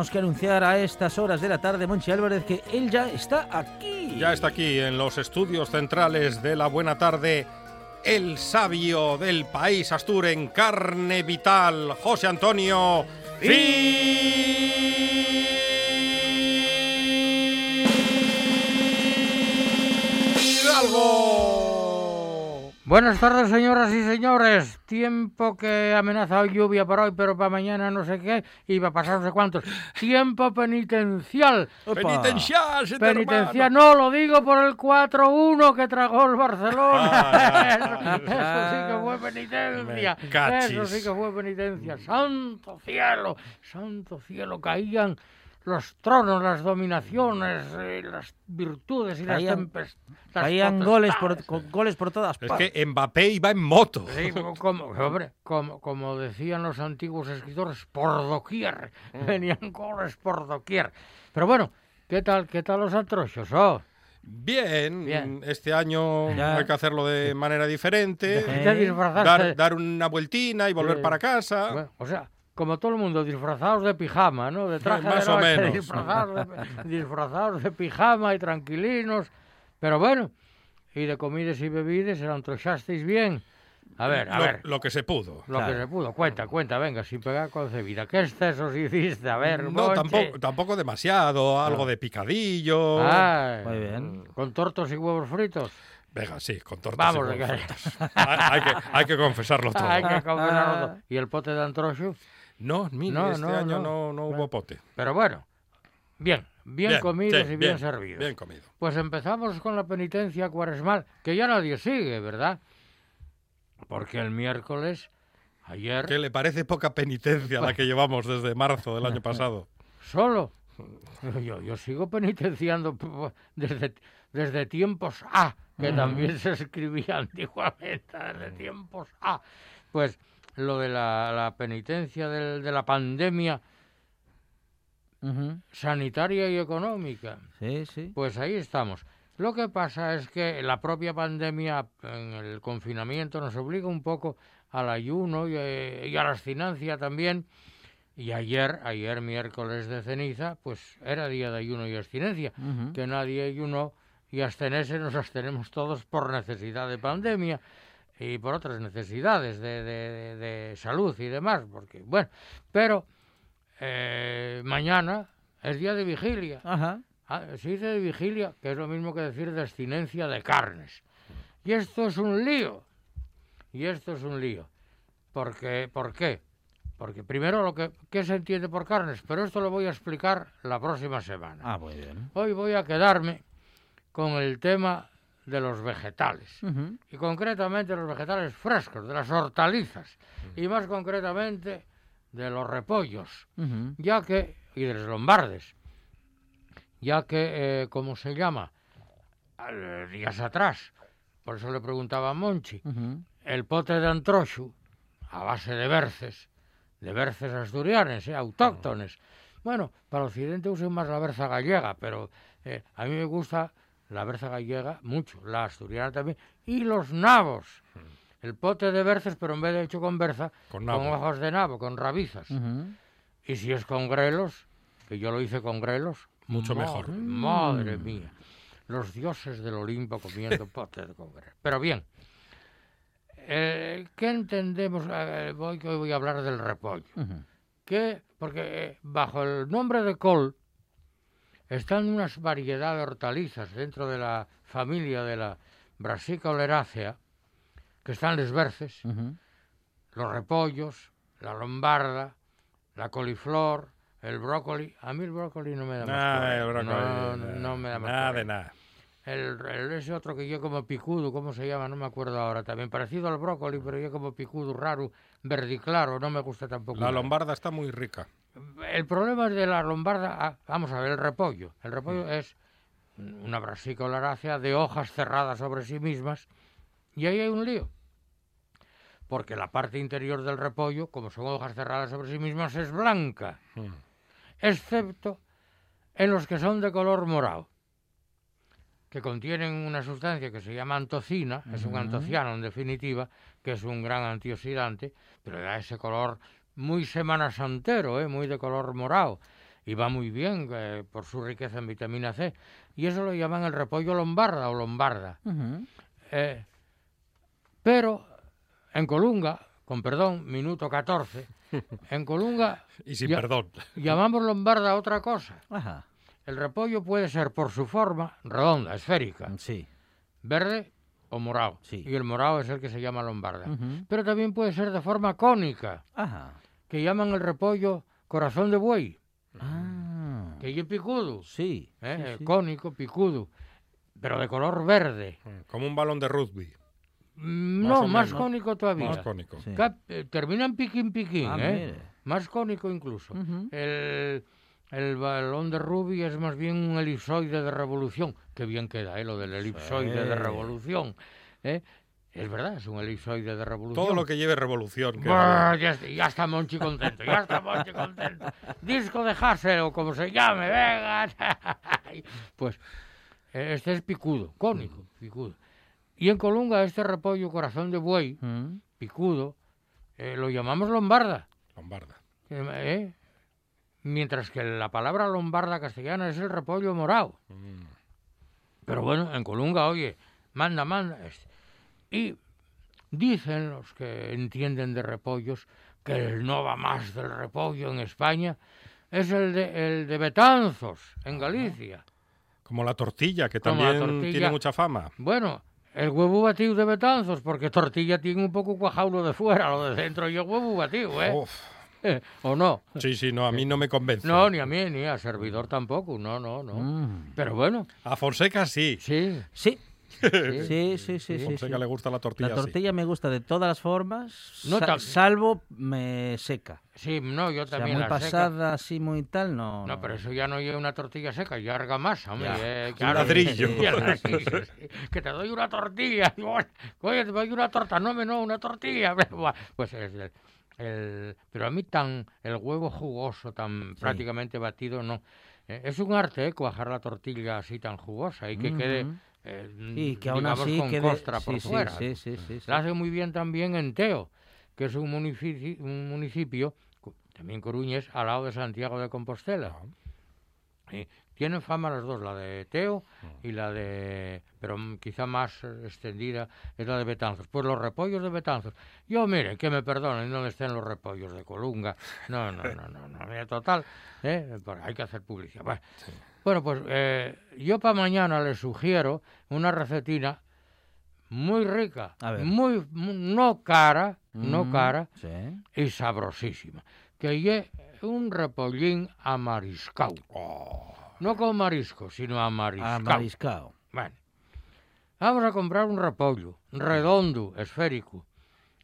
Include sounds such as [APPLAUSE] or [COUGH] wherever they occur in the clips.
Tenemos que anunciar a estas horas de la tarde, Monchi Álvarez, que él ya está aquí. Ya está aquí en los estudios centrales de la Buena Tarde, el sabio del país Astur en carne vital, José Antonio Fidalgo. Buenas tardes, señoras y señores. Tiempo que amenaza hoy lluvia para hoy, pero para mañana no sé qué, y va a pasar no sé cuántos. Tiempo penitencial. Te Penitencial, no, lo digo por el 4-1 que tragó el Barcelona. Ah, eso, [LAUGHS] eso sí que fue penitencia. Eso sí que fue penitencia. Santo cielo, santo cielo, caían los tronos, las dominaciones, eh, las virtudes y las tempestades. Caían goles por, con goles por todas Es partes. que Mbappé iba en moto. Sí, [LAUGHS] como, hombre, como, como decían los antiguos escritores, por doquier. Venían goles por doquier. Pero bueno, ¿qué tal, qué tal los antrochos? Oh, Bien, Bien. este año Ya. hay que hacerlo de manera diferente, Eh, dar, dar una vueltina y volver Eh, para casa. bueno, o sea, como todo el mundo, disfrazados de pijama, ¿no? De traje más de o menos. Disfrazados de, [LAUGHS] disfrazados de pijama y tranquilinos. Pero bueno, y de comidas y bebidas, ¿se lo antrochasteis bien? A ver, a lo, ver. lo que se pudo. Lo que Claro. se pudo, cuenta, cuenta, venga, sin pegar concebida. ¿Qué excesos hiciste? A ver, No, tampoco, tampoco demasiado, algo de picadillo. Ay, Muy bien. Con tortos y huevos fritos. Venga, sí, con tortas. Vamos, y huevos que- fritos. hay, hay que, hay que confesarlo [LAUGHS] todo. Hay que confesarlo todo. ¿Y el pote de antrocho? No, mire, No, este no, año no. no, hubo pote. Pero bueno, bien, bien, comidos sí, y bien, servidos. Bien comido. Pues empezamos con la penitencia cuaresmal, que ya nadie sigue, ¿verdad? Porque el miércoles, ayer, ¿Qué le parece poca penitencia la que llevamos desde marzo del año [LAUGHS] pasado? solo. Yo, yo sigo penitenciando desde, desde tiempos A, que también se escribía [LAUGHS] antiguamente, desde tiempos A. Pues lo de la, la penitencia del- de la pandemia sanitaria y económica. Sí, sí. Pues ahí estamos. Lo que pasa es que la propia pandemia en el confinamiento nos obliga un poco al ayuno y, eh, y a la abstinencia también. Y ayer, ayer miércoles de ceniza, pues era día de ayuno y abstinencia. Que nadie ayunó y abstenerse nos abstenemos todos por necesidad de pandemia y por otras necesidades de, de- de salud y demás. Porque, bueno, pero eh, mañana es día de vigilia. Ajá. Ah, se dice de vigilia, que es lo mismo que decir de abstinencia de carnes. Y esto es un lío. Y esto es un lío. Porque, ¿Por qué? Porque primero lo que ¿qué se entiende por carnes, pero esto lo voy a explicar la próxima semana. Ah, muy bien. Hoy voy a quedarme con el tema de los vegetales. Y concretamente los vegetales frescos, de las hortalizas. Y más concretamente de los repollos. Ya que, y de los lombardes, ya que, eh, ¿cómo se llama? Al- días atrás, por eso le preguntaba a Monchi, el pote de antrochu, a base de berces, de berces asturianes, eh, autóctones. Bueno, para Occidente usan más la berza gallega, pero eh, a mí me gusta la berza gallega mucho, la asturiana también, y los nabos. El pote de berces, pero en vez de hecho con berza, Con con, ojos de nabo, con rabizas. Y si es con grelos, que yo lo hice con grelos, Mucho madre- mejor. Madre mía. Los dioses del Olimpo comiendo [LAUGHS] potes de con grelos. Pero bien, eh, ¿qué entendemos? Eh, voy, que hoy voy a hablar del repollo. Que porque eh, bajo el nombre de col están unas variedades de hortalizas dentro de la familia de la Brassica oleracea, que están les berces, Ujú. los repollos, la lombarda, la coliflor, el brócoli. A mí el brócoli no me da más Nada, correa. brócoli, No, no, me da más Nada de nada. El, el- ese otro que yo como picudo, ¿cómo se llama? No me acuerdo ahora también. Parecido al brócoli, pero yo como picudo raro, verdiclaro, no me gusta tampoco. La lombarda está muy rica. El problema es de la lombarda, ah, vamos a ver, el repollo. El repollo es una brasica olarácea de hojas cerradas sobre sí mismas y ahí hay un lío. Porque la parte interior del repollo, como son hojas cerradas sobre sí mismas, es blanca, excepto en los que son de color morado, que contienen una sustancia que se llama antocina, es un antociano en definitiva, que es un gran antioxidante, pero da ese color muy semana santero, ¿eh? muy de color morado, y va muy bien eh, por su riqueza en vitamina C, y eso lo llaman el repollo lombarda o lombarda. Eh, pero en Colunga, con perdón, minuto 14, [LAUGHS] en Colunga Y sin perdón. llamamos lombarda otra cosa. Ajá. El repollo puede ser por su forma redonda, esférica, Sí. verde o morado. Sí. Y el morado es el que se llama lombarda. Pero también puede ser de forma cónica, Ajá. que llaman el repollo corazón de buey, Ah. que es picudo, Sí. ¿eh? sí, sí. cónico, picudo, pero de color verde. Mm, Como un balón de rugby. Mm, Más No, más cónico todavía. Más cónico. Cap- eh, termina en piquín piquín, Ah, ¿eh? Más cónico incluso. El, el balón de Ruby es más bien un elipsoide de revolución. Qué bien queda, ¿eh? Lo del elipsoide de revolución. ¿eh? Es verdad, es un elipsoide de revolución. Todo lo que lleve revolución. que ya, está, ya está Monchi contento, ya está Monchi contento. Disco de Hassel o como se llame, venga. [LAUGHS] Pues eh, este es picudo, cónico, picudo. Y en Colunga este repollo corazón de buey, Mm. picudo, eh, lo llamamos lombarda. Lombarda. ¿eh? Mientras que la palabra lombarda castellana es el repollo morado. Mm. Pero bueno, en Colunga, oye, manda, manda. Y dicen los que entienden de repollos que el no va más del repollo en España es el de, el de Betanzos, en Galicia. Como la tortilla, que también tortilla. tiene mucha fama. Bueno, el huevo batido de Betanzos, porque tortilla tiene un poco cuajado lo de fuera, lo de dentro y el huevo batido, ¿eh? Uf. [LAUGHS] ¿O no? Sí, sí, no, a mí no me convence. No, ni a mí, ni a servidor tampoco, no, no, no. Mm. Pero bueno, A Fonseca sí. sí. Sí. [LAUGHS] sí. Sí, sí, sí. Fonseca sí. le gusta la tortilla La tortilla me gusta de todas las formas, No salvo me seca. Sí, no, yo O sea, también muy la seca. pasada, así muy tal, no. No, pero eso ya no lleva una tortilla seca, ya argamasa, hombre. Ya. eh, Un ladrillo. sí, [LAUGHS] ya, sí, sí, sí. Que te doy una tortilla. Oye, te doy una torta. No, me no, una tortilla. Pues es el, Pero a mí tan... El huevo jugoso, tan prácticamente batido, no. Eh, es un arte, ¿eh? Cuajar la tortilla así tan jugosa y que quede... Ujú. eh, Y que aún digamos, así con quede... costra por sí, sí, fuera. sí, sí, sí, sí. La hace muy bien también en Teo, que es un municipio, un municipio también coruñés, al lado de Santiago de Compostela. Y tienen fama las dos, la de Teo y la de, pero mm, quizá más eh, extendida, es la de Betanzos. Pues los repollos de Betanzos. Yo, miren, que me perdonen, no estén los repollos de Colunga. No, no, no, no, no, mira, total, ¿eh? Pero hay que hacer publicidad. Bueno, bueno, pues eh, yo para mañana les sugiero una recetina muy rica, muy, mu- no cara, no Mm, cara, Sí. y sabrosísima. Que lle un repollín amariscao. No con marisco, sino. Ah, mariscao. Bueno, vamos a comprar un repollo, redondo, esférico,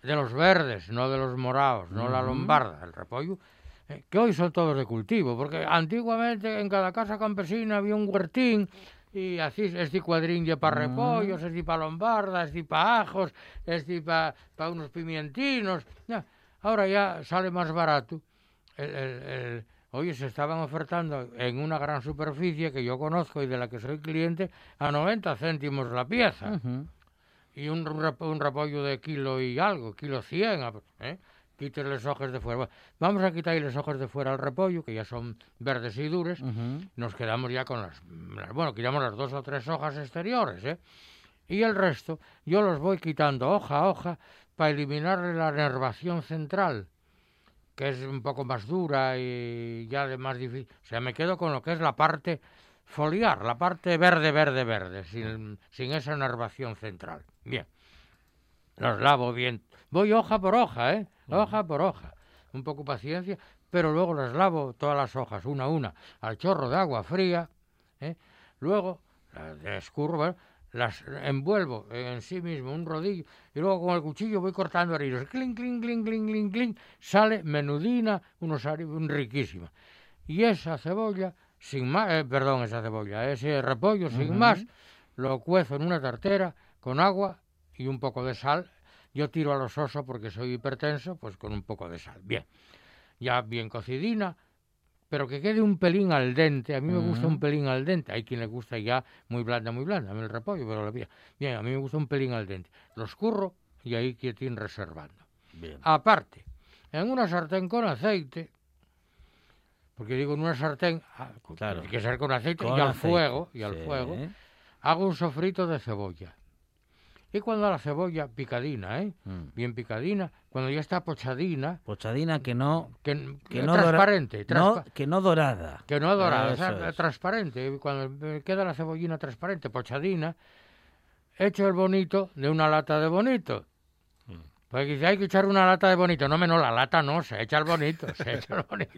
de los verdes, no de los morados, no la lombarda, el repollo, eh, que hoy son todos de cultivo, porque antiguamente en cada casa campesina había un huertín y así es de cuadrín para repollos, es de para lombarda, es de para ajos, es de para unos pimientinos. Ya. Ahora ya sale más barato. El, el- el- oye, se estaban ofertando en una gran superficie que yo conozco y de la que soy cliente a 90 céntimos la pieza. Y un, un repollo de kilo y algo, kilo 100. a- ¿eh? Los ojos de fuera. Vamos a quitarle los ojos de fuera al repollo, que ya son verdes y duros. Ujú. Nos quedamos ya con las, las- Bueno, quitamos las dos o tres hojas exteriores, ¿eh? Y el resto yo los voy quitando hoja a hoja para eliminarle la nervación central, que es un poco más dura y ya de más difícil. O sea, me quedo con lo que es la parte foliar, la parte verde, verde, verde, sin, sin esa nervación central. Bien. Los lavo bien. Voy hoja por hoja, ¿eh? Hoja por hoja. Un poco paciencia, pero luego las lavo todas las hojas, una a una, al chorro de agua fría. ¿eh? Luego las escurro. Las envuelvo en sí mismo un rodillo y luego con el cuchillo voy cortando harinos. Clink, clink, clink, clink, clink, clink. Sale menudina, unos un riquísima. Y esa cebolla, sin más, eh, perdón, esa cebolla, ese repollo, sin más, lo cuezo en una tartera con agua y un poco de sal. Yo tiro a los osos porque soy hipertenso, pues con un poco de sal. Bien, ya bien cocidina, pero que quede un pelín al dente. A mí me gusta un pelín al dente. Hay quien le gusta ya muy blanda, muy blanda. A mí el repollo, pero la bien. Bien, a mí me gusta un pelín al dente. Lo escurro y ahí quietín reservando. Bien. Aparte, en una sartén con aceite, porque digo en una sartén, ah, Claro. tiene que ser con aceite Con y al aceite. fuego, y al Sí. fuego, hago un sofrito de cebolla. Y cuando la cebolla picadina, ¿eh? Mm. bien picadina, cuando ya está pochadina, Pochadina que no, que, que eh, no dora- transparente, no, que no dorada. que no dorada, o sea, transparente. Cuando me queda la cebollina transparente, pochadina, echo el bonito de una lata de bonito. Pues dice, hay que echar una lata de bonito. No, menos la lata no, se echa el bonito, se echa el bonito.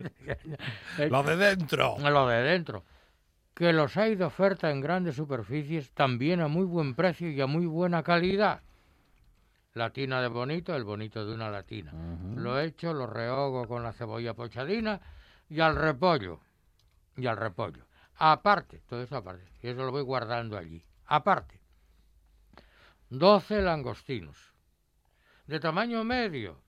[LAUGHS] Lo de dentro. Lo de dentro. Que los hay de oferta en grandes superficies, también a muy buen precio y a muy buena calidad. Latina de bonito, el bonito de una latina. Lo echo, lo rehogo con la cebolla pochadina y al repollo. Y al repollo. Aparte, todo eso aparte. Y eso lo voy guardando allí. Aparte, 12 langostinos. De tamaño medio.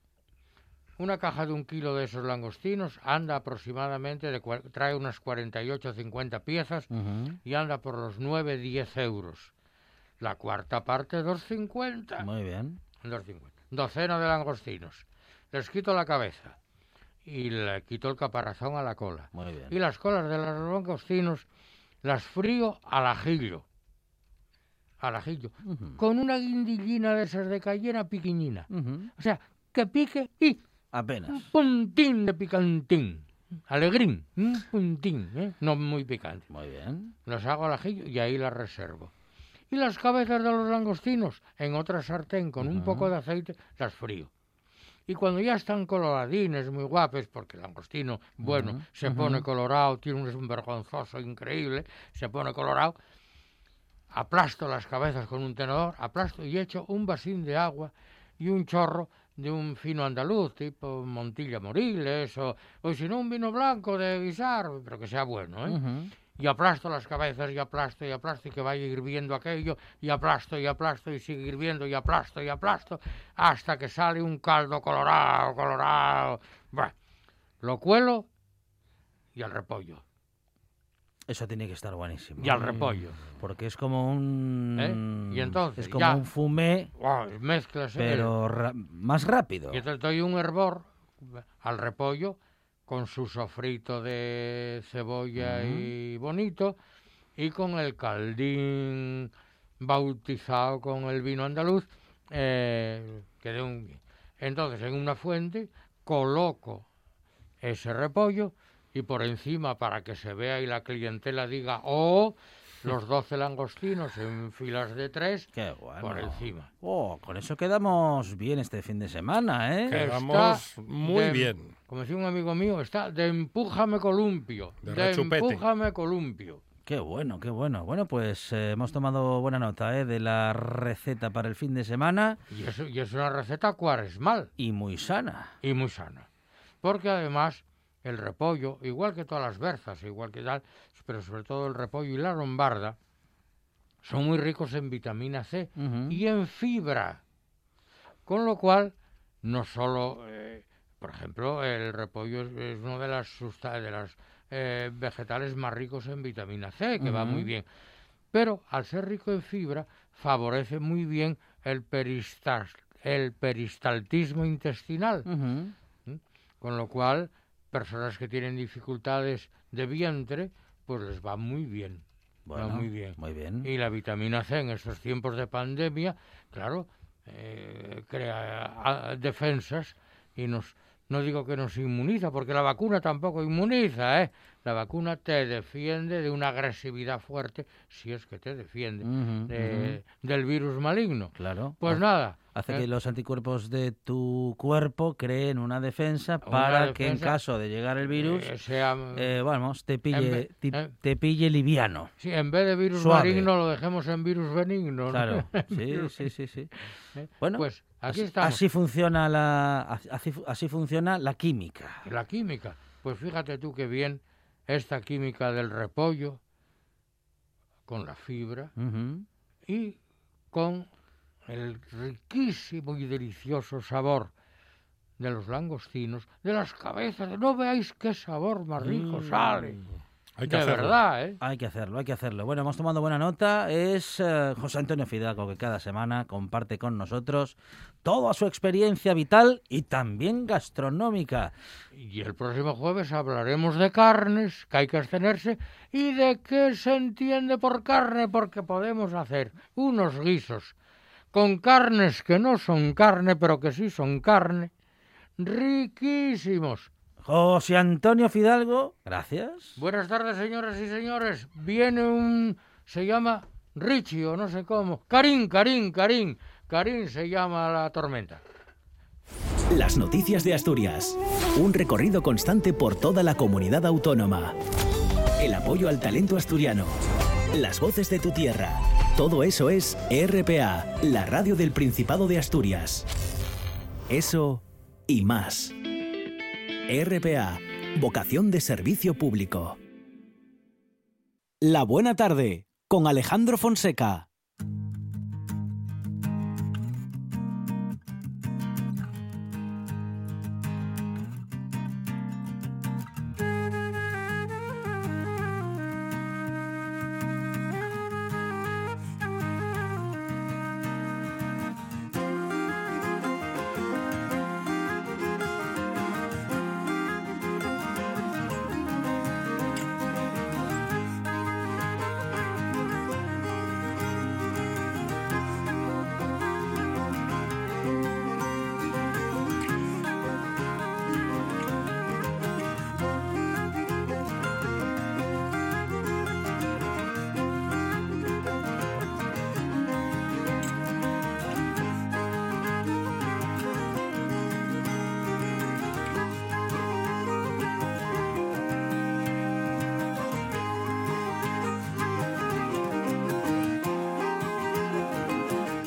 Una caja de un kilo de esos langostinos anda aproximadamente, de, trae unas 48 o 50 piezas y anda por los 9-10 euros. La cuarta parte, 2,50. Muy bien. 2,50. Docena de langostinos. Les quito la cabeza y le quito el caparazón a la cola. Muy bien. Y las colas de los langostinos las frío al ajillo. Al ajillo. Con una guindillina de esas de cayena piquiñina. O sea, que pique y un Apenas. puntín de picantín. Alegrín. Un puntín, ¿eh? No muy picante. Muy bien. Las hago al ajillo y ahí las reservo. Y las cabezas de los langostinos en otra sartén con un poco de aceite las frío. Y cuando ya están coloradines, muy guapos, porque el langostino, bueno, se pone colorado, tiene un, un vergonzoso increíble, se pone colorado, aplasto las cabezas con un tenedor, aplasto y echo un vasín de agua y un chorro de un fino andaluz, tipo Montilla Moriles, o, o si no un vino blanco de guisar, pero que sea bueno, ¿eh? Y aplasto las cabezas y aplasto y aplasto y que vaya hirviendo aquello y aplasto y aplasto y sigue hirviendo y aplasto y aplasto hasta que sale un caldo colorado, colorado. Bueno, lo cuelo y al repollo. Eso tiene que estar buenísimo. Y al repollo. Porque es como un... ¿Eh? Y entonces, Es como ya. un fumé, mezclas el- pero ra- más rápido. Y entonces doy un hervor al repollo con su sofrito de cebolla y bonito y con el caldín bautizado con el vino andaluz eh, que de un entonces en una fuente coloco ese repollo y por encima para que se vea y la clientela diga oh los 12 langostinos en filas de tres Qué bueno. por encima Oh, con eso quedamos bien este fin de semana, ¿eh? Que- Quedamos Está muy de- bien. como decía un amigo mío, está de empújame columpio. De De, empújame columpio. Qué bueno, qué bueno. Bueno, pues eh, hemos tomado buena nota ¿eh? de la receta para el fin de semana Y es, y es una receta cuaresmal y muy sana. y muy sana. Porque además el repollo, igual que todas las berzas, igual que tal, pero sobre todo el repollo y la lombarda, son muy ricos en vitamina C y en fibra. Con lo cual, no solo eh, por ejemplo, el repollo es, es uno de las, de las eh, vegetales más ricos en vitamina C, que va muy bien. Pero al ser rico en fibra, favorece muy bien el, peristal, el peristaltismo intestinal. Ujú. Con lo cual, personas que tienen dificultades de vientre, pues les va muy bien. Bueno, va muy bien. Muy bien. Y la vitamina C en estos tiempos de pandemia, claro, eh, crea defensas y nos, no digo que nos inmuniza, porque la vacuna tampoco inmuniza, ¿eh? La vacuna te defiende de una agresividad fuerte, si es que te defiende, de- del virus maligno. Claro. Pues Ha- nada. Hace ¿eh? que los anticuerpos de tu cuerpo creen una defensa para que en caso de llegar el virus, eh, sea, eh, vamos, te pille, eh. te pille liviano. Sí, en vez de virus Suave. maligno lo dejemos en virus benigno. ¿no? Claro, [LAUGHS] sí, sí, sí, sí. ¿Eh? Bueno, Pues aquí así, así funciona la, así, así funciona la química. La química. Pues fíjate tú qué bien esta química del repollo con la fibra y con el riquísimo y delicioso sabor de los langostinos, de las cabezas. No veáis qué sabor más rico Mm. sale. Hay que de hacerlo. verdad, ¿eh? Hay que hacerlo, hay que hacerlo. Bueno, hemos tomado buena nota. Es eh, José Antonio Fidalgo que cada semana comparte con nosotros toda su experiencia vital y también gastronómica. Y el próximo jueves hablaremos de carnes, que hay que abstenerse, y de qué se entiende por carne, porque podemos hacer unos guisos con carnes que no son carne, pero que sí son carne, riquísimos. José Antonio Fidalgo, gracias. Buenas tardes, señoras y señores. Viene un... se llama Richie o no sé cómo. Karim, Karim, Karim. Karim se llama la tormenta. Las noticias de Asturias. Un recorrido constante por toda la comunidad autónoma. El apoyo al talento asturiano. Las voces de tu tierra. Todo eso es RPA, la radio del Principado de Asturias. Eso y más. RPA, vocación de servicio público. La buena tarde, con Alejandro Fonseca.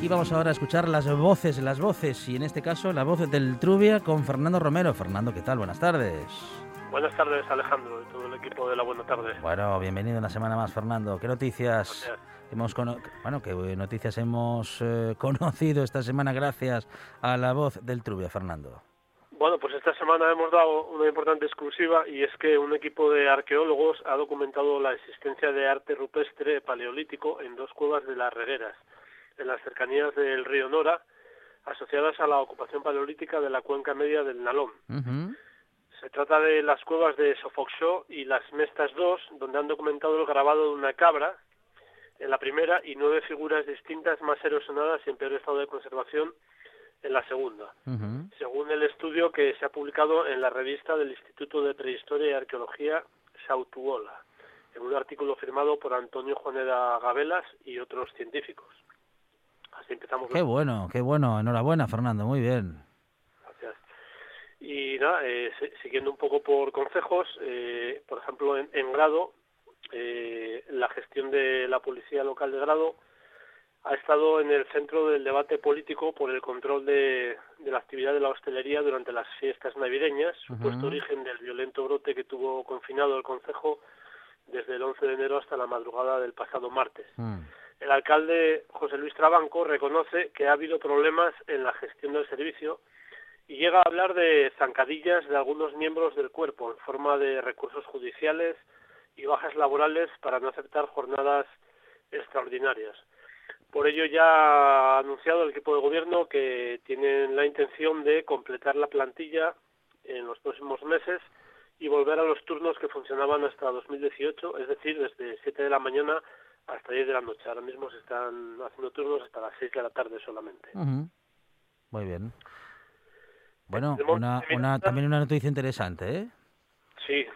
Y vamos ahora a escuchar las voces, las voces, y en este caso la voz del Trubia con Fernando Romero. Fernando, ¿qué tal? Buenas tardes. Buenas tardes, Alejandro, y todo el equipo de la Buena Tarde. Bueno, bienvenido una semana más, Fernando. ¿Qué noticias Gracias. hemos cono- bueno, qué noticias hemos eh, [LAUGHS] conocido esta semana gracias a la voz del Trubia, Fernando? Bueno, pues esta semana hemos dado una importante exclusiva y es que un equipo de arqueólogos ha documentado la existencia de arte rupestre paleolítico en dos cuevas de las Regueras, en las cercanías del río Nora, asociadas a la ocupación paleolítica de la cuenca media del Nalón. Se trata de las cuevas de Sofoxó y las Mestas II, donde han documentado el grabado de una cabra en la primera y nueve figuras distintas más erosionadas y en peor estado de conservación en la segunda, según el estudio que se ha publicado en la revista del Instituto de Prehistoria y Arqueología Sautuola, en un artículo firmado por Antonio Juaneda Gabelas y otros científicos. Así empezamos. Qué bueno, qué bueno. Enhorabuena, Fernando. Muy bien. Gracias. Y nada, eh, si- siguiendo un poco por consejos, eh, por ejemplo, en, en Grado, eh, la gestión de la policía local de Grado ha estado en el centro del debate político por el control de, de la actividad de la hostelería durante las fiestas navideñas, supuesto origen del violento brote que tuvo confinado el concejo desde el 11 de enero hasta la madrugada del pasado martes. Mm. El alcalde José Luis Trabanco reconoce que ha habido problemas en la gestión del servicio y llega a hablar de zancadillas de algunos miembros del cuerpo en forma de recursos judiciales y bajas laborales para no aceptar jornadas extraordinarias. Por ello ya ha anunciado el equipo de gobierno que tienen la intención de completar la plantilla en los próximos meses y volver a los turnos que funcionaban hasta 2018, es decir, desde 7 de la mañana hasta 10 de la noche. Ahora mismo se están haciendo turnos hasta las 6 de la tarde solamente. Muy bien. Bueno, una, una, también una noticia interesante, ¿eh? Sí,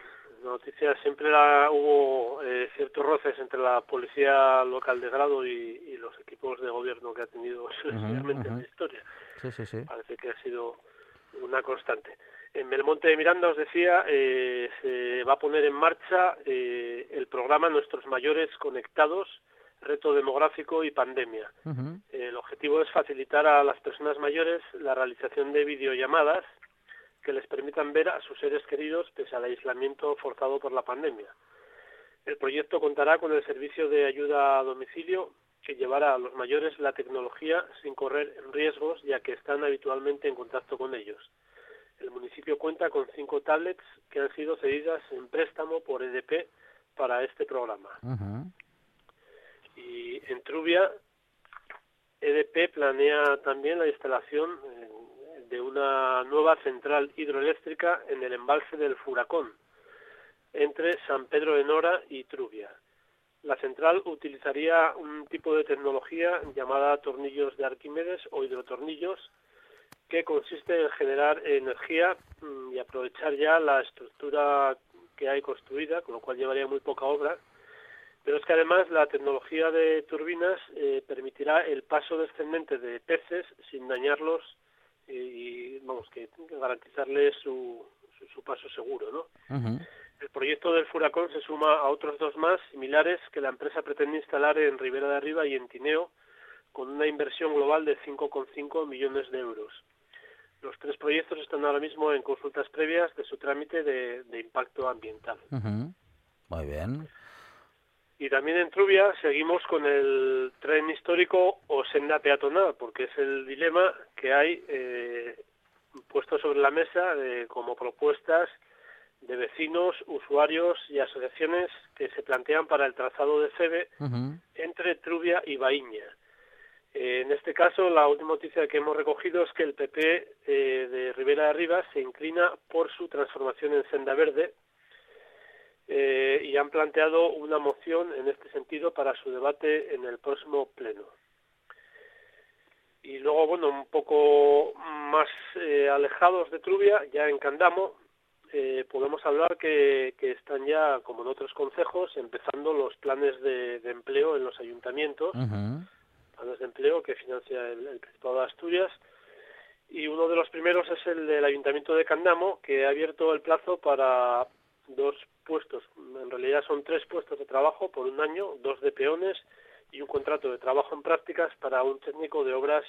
noticia siempre la, hubo eh, ciertos roces entre la policía local de grado y, los equipos de gobierno que ha tenido [LAUGHS] en la historia. Sí, sí, sí. Parece que ha sido una constante. En Belmonte de Miranda, os decía, eh, se va a poner en marcha eh, el programa Nuestros Mayores Conectados, Reto Demográfico y Pandemia. El objetivo es facilitar a las personas mayores la realización de videollamadas que les permitan ver a sus seres queridos pese al aislamiento forzado por la pandemia. El proyecto contará con el servicio de ayuda a domicilio que llevará a los mayores la tecnología sin correr riesgos ya que están habitualmente en contacto con ellos. El municipio cuenta con cinco tablets que han sido cedidas en préstamo por EDP para este programa. Y en Trubia, EDP planea también la instalación de una nueva central hidroeléctrica en el embalse del Furacón, entre San Pedro de Nora y Trubia. La central utilizaría un tipo de tecnología llamada tornillos de Arquímedes o hidrotornillos, que consiste en generar energía mm, y aprovechar ya la estructura que hay construida, con lo cual llevaría muy poca obra. Pero es que además la tecnología de turbinas eh, permitirá el paso descendente de peces sin dañarlos y, vamos, que garantizarles su, su, paso seguro, ¿no? El proyecto del Furacón se suma a otros dos más similares que la empresa pretende instalar en Ribera de Arriba y en Tineo, con una inversión global de 5,5 millones de euros. Los tres proyectos están ahora mismo en consultas previas de su trámite de, impacto ambiental. Muy bien. Y también en Trubia seguimos con el tren histórico o senda peatonal, porque es el dilema que hay eh, puesto sobre la mesa como propuestas de vecinos, usuarios y asociaciones que se plantean para el trazado de FEBE entre Trubia y Baíña. Eh, en este caso, la última noticia que hemos recogido es que el PP eh, de Rivera de Arriba se inclina por su transformación en senda verde eh, y han planteado una moción en este sentido para su debate en el próximo pleno. Y luego, bueno, un poco más alejados de Trubia, ya en Candamo, podemos hablar que, están ya, como en otros consejos, empezando los planes de, empleo en los ayuntamientos de empleo que financia el, Principado de Asturias. Y uno de los primeros es el del Ayuntamiento de Candamo, que ha abierto el plazo para dos puestos, en realidad son tres puestos de trabajo por un año, dos de peones y un contrato de trabajo en prácticas para un técnico de obras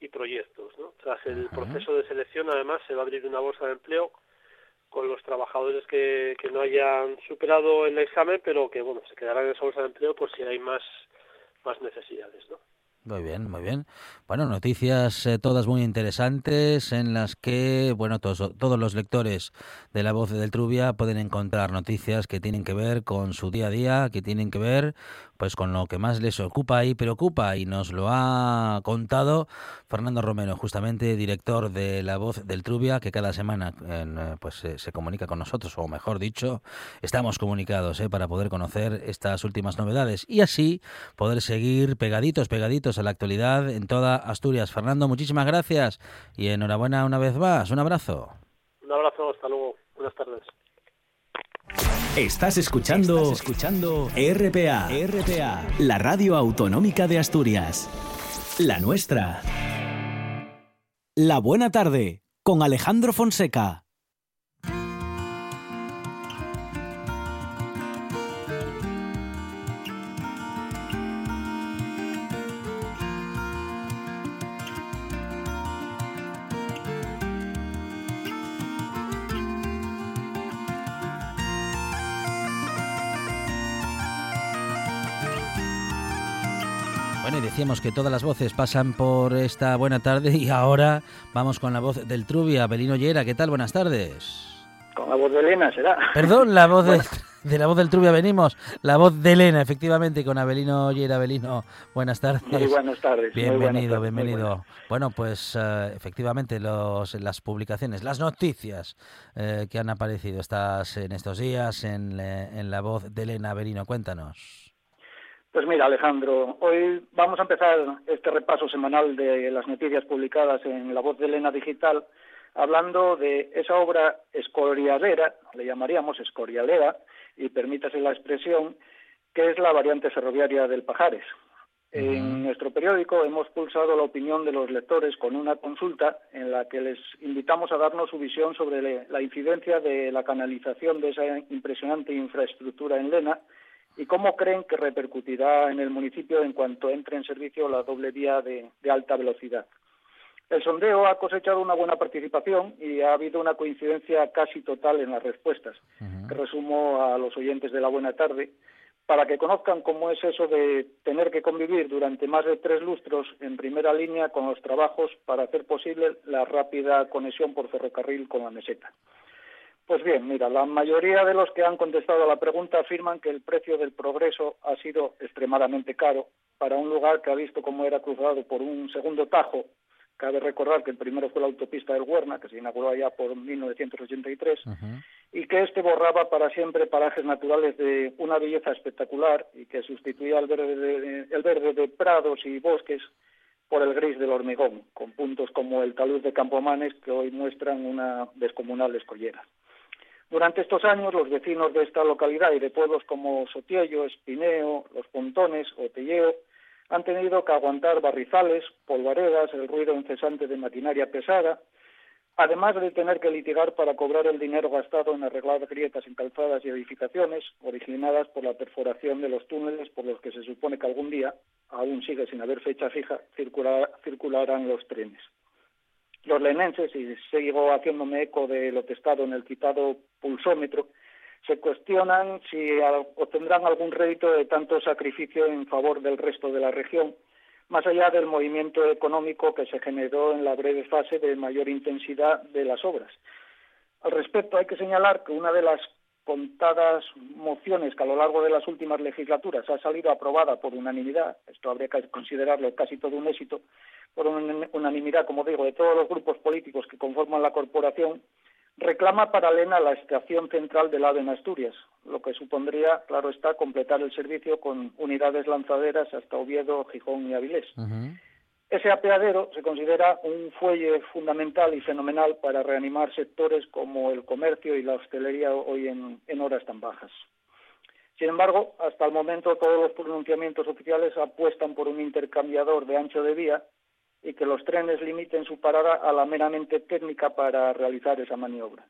y proyectos. Tras el proceso de selección, además, se va a abrir una bolsa de empleo con los trabajadores que, que no hayan superado el examen, pero que bueno se quedarán en esa bolsa de empleo por si hay más más necesidades. ¿no? Muy bien, muy bien. Bueno, noticias eh, todas muy interesantes en las que, bueno, todos, todos los lectores de La Voz del Trubia pueden encontrar noticias que tienen que ver con su día a día, que tienen que ver pues con lo que más les ocupa y preocupa y nos lo ha contado Fernando Romero, justamente director de La Voz del Trubia, que cada semana eh, pues se comunica con nosotros, o mejor dicho, estamos comunicados eh, para poder conocer estas últimas novedades y así poder seguir pegaditos, pegaditos a la actualidad en toda Asturias. Fernando, muchísimas gracias y enhorabuena una vez más. Un abrazo. Un abrazo, hasta luego. Buenas tardes. Estás escuchando, escuchando RPA, RPA, la radio autonómica de Asturias. La nuestra. La buena tarde, con Alejandro Fonseca. Decíamos que todas las voces pasan por esta buena tarde y ahora vamos con la voz del Trubia, Belino Llera. ¿Qué tal? Buenas tardes. Con la voz de Elena será. Perdón, la voz de, [LAUGHS] la voz del Trubia venimos. La voz de Elena, efectivamente, con Abelino Llera. Abelino, buenas tardes. Muy buenas tardes. Bienvenido, bienvenido. Bueno, pues eh, efectivamente los, las publicaciones, las noticias eh, que han aparecido estas, en estos días en, en la voz de Elena Abelino. Cuéntanos. Pues mira, Alejandro, hoy vamos a empezar este repaso semanal de las noticias publicadas en La Voz de Elena Digital, hablando de esa obra escorialera, le llamaríamos escorialera, y permítase la expresión, que es la variante ferroviaria del Pajares. En nuestro periódico hemos pulsado la opinión de los lectores con una consulta en la que les invitamos a darnos su visión sobre la incidencia de la canalización de esa impresionante infraestructura en Lena y cómo creen que repercutirá en el municipio en cuanto entre en servicio la doble vía de, alta velocidad. El sondeo ha cosechado una buena participación y ha habido una coincidencia casi total en las respuestas, que resumo a los oyentes de la buena tarde, para que conozcan cómo es eso de tener que convivir durante más de tres lustros en primera línea con los trabajos para hacer posible la rápida conexión por ferrocarril con la meseta. Pues bien, mira, la mayoría de los que han contestado a la pregunta afirman que el precio del progreso ha sido extremadamente caro para un lugar que ha visto cómo era cruzado por un segundo tajo. Cabe recordar que el primero fue la autopista del Huerna, que se inauguró allá por 1983, y que este borraba para siempre parajes naturales de una belleza espectacular y que sustituía el verde de, el verde de prados y bosques por el gris del hormigón, con puntos como el talud de Campomanes que hoy muestran una descomunal escollera. Durante estos años, los vecinos de esta localidad y de pueblos como Sotiello, Espineo, Los Pontones o Telleo han tenido que aguantar barrizales, polvaredas, el ruido incesante de maquinaria pesada, además de tener que litigar para cobrar el dinero gastado en arreglar grietas en calzadas y edificaciones originadas por la perforación de los túneles por los que se supone que algún día, aún sigue sin haber fecha fija, circularán los trenes. Los lenenses, y sigo haciéndome eco de lo testado en el citado pulsómetro, se cuestionan si obtendrán algún rédito de tanto sacrificio en favor del resto de la región, más allá del movimiento económico que se generó en la breve fase de mayor intensidad de las obras. Al respecto, hay que señalar que una de las contadas mociones que a lo largo de las últimas legislaturas ha salido aprobada por unanimidad, esto habría que considerarlo casi todo un éxito, por unanimidad, como digo, de todos los grupos políticos que conforman la corporación, reclama para Lena la estación central del AVE en Asturias, lo que supondría, claro está, completar el servicio con unidades lanzaderas hasta Oviedo, Gijón y Avilés. Ese apeadero se considera un fuelle fundamental y fenomenal para reanimar sectores como el comercio y la hostelería hoy en, horas tan bajas. Sin embargo, hasta el momento todos los pronunciamientos oficiales apuestan por un intercambiador de ancho de vía y que los trenes limiten su parada a la meramente técnica para realizar esa maniobra.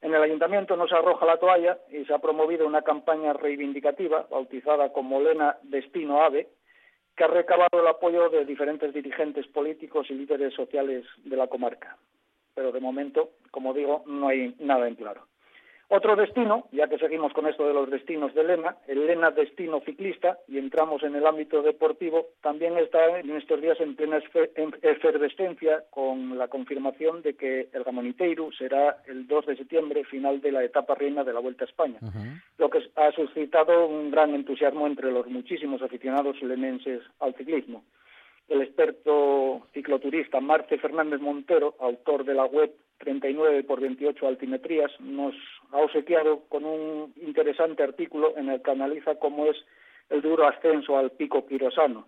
En el ayuntamiento no se arroja la toalla y se ha promovido una campaña reivindicativa bautizada como Lena Destino AVE, que ha recabado el apoyo de diferentes dirigentes políticos y líderes sociales de la comarca. Pero de momento, como digo, no hay nada en claro. Otro destino, ya que seguimos con esto de los destinos de Lena, el Lena Destino Ciclista, y entramos en el ámbito deportivo, también está en estos días en plena efervescencia con la confirmación de que el Gamoniteiro será el 2 de septiembre, final de la etapa reina de la Vuelta a España, lo que ha suscitado un gran entusiasmo entre los muchísimos aficionados lenenses al ciclismo. El experto cicloturista Marce Fernández Montero, autor de la web 39 por 28 altimetrías, nos ha obsequiado con un interesante artículo en el que analiza cómo es el duro ascenso al pico quirosano.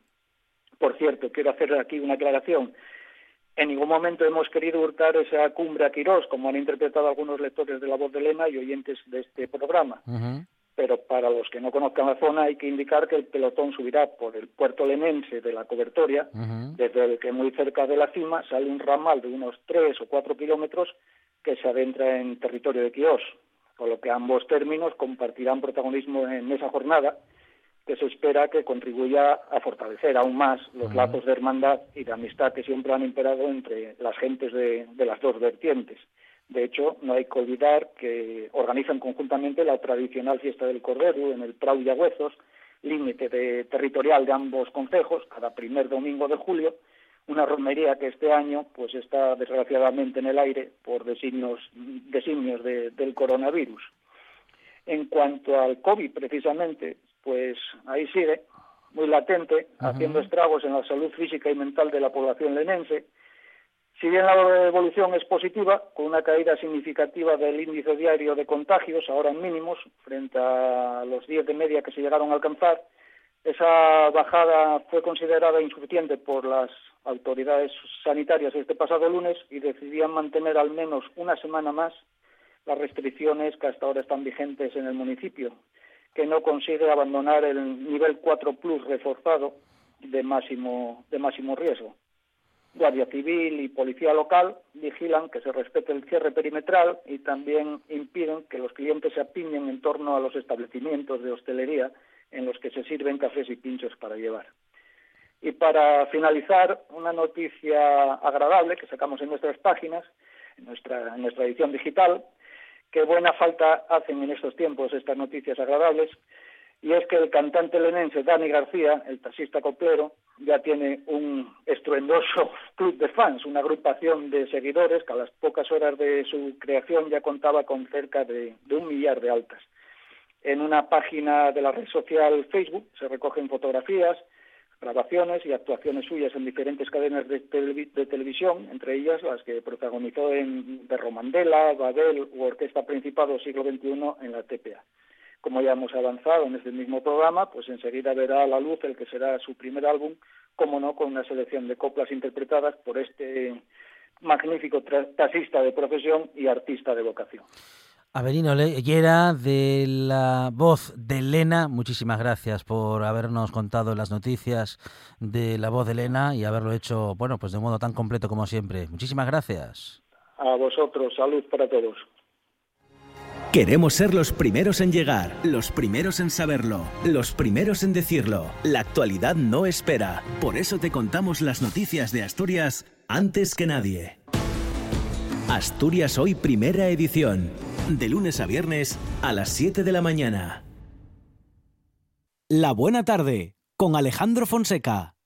Por cierto, quiero hacer aquí una aclaración. En ningún momento hemos querido hurtar esa cumbre a Quirós, como han interpretado algunos lectores de La Voz de Lena y oyentes de este programa pero para los que no conozcan la zona hay que indicar que el pelotón subirá por el puerto lenense de la Cobertoria, desde el que muy cerca de la cima sale un ramal de unos tres o cuatro kilómetros que se adentra en territorio de Quirós, por lo que ambos términos compartirán protagonismo en esa jornada que se espera que contribuya a fortalecer aún más los lazos de hermandad y de amistad que siempre han imperado entre las gentes de las dos vertientes. De hecho, no hay que olvidar que organizan conjuntamente la tradicional fiesta del Cordero en el Prau y Agüezos, límite territorial de ambos concejos, cada primer domingo de julio, una romería que este año pues está desgraciadamente en el aire por designios, designios del coronavirus. En cuanto al COVID, precisamente, pues ahí sigue, muy latente, haciendo estragos en la salud física y mental de la población lenense. Si bien la evolución es positiva, con una caída significativa del índice diario de contagios, ahora en mínimos, frente a los 10 de media que se llegaron a alcanzar, esa bajada fue considerada insuficiente por las autoridades sanitarias este pasado lunes y decidían mantener al menos una semana más las restricciones que hasta ahora están vigentes en el municipio, que no consigue abandonar el nivel 4 plus reforzado de máximo, de máximo riesgo. Guardia Civil y Policía Local vigilan que se respete el cierre perimetral y también impiden que los clientes se apiñen en torno a los establecimientos de hostelería en los que se sirven cafés y pinchos para llevar. Y para finalizar, una noticia agradable que sacamos en nuestras páginas, en nuestra, en nuestra edición digital, que buena falta hacen en estos tiempos estas noticias agradables, y es que el cantante lenense Dani García, el taxista coplero, ya tiene un estruendoso [LAUGHS] club de fans, una agrupación de seguidores que a las pocas horas de su creación ya contaba con cerca de, de un millar de altas. En una página de la red social Facebook se recogen fotografías, grabaciones y actuaciones suyas en diferentes cadenas de, televisión, entre ellas las que protagonizó en de Romandela, Babel u Orquesta Principado Siglo XXI en la TPA. Como ya hemos avanzado en este mismo programa, pues enseguida verá a la luz el que será su primer álbum, como no, con una selección de coplas interpretadas por este magnífico taxista de profesión y artista de vocación. Averino Leyera, de la voz de Elena, muchísimas gracias por habernos contado las noticias de la voz de Elena y haberlo hecho, bueno, pues de modo tan completo como siempre. Muchísimas gracias. A vosotros, salud para todos. Queremos ser los primeros en llegar, los primeros en saberlo, los primeros en decirlo. La actualidad no espera. Por eso te contamos las noticias de Asturias antes que nadie. Asturias Hoy Primera Edición de lunes a viernes a las 7 de la mañana. La buena tarde con Alejandro Fonseca.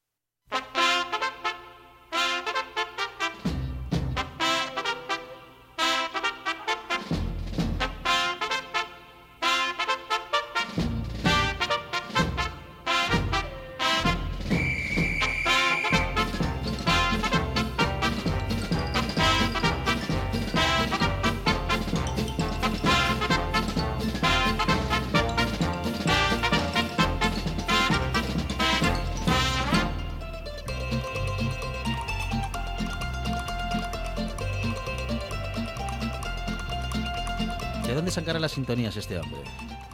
Sintonías este hombre?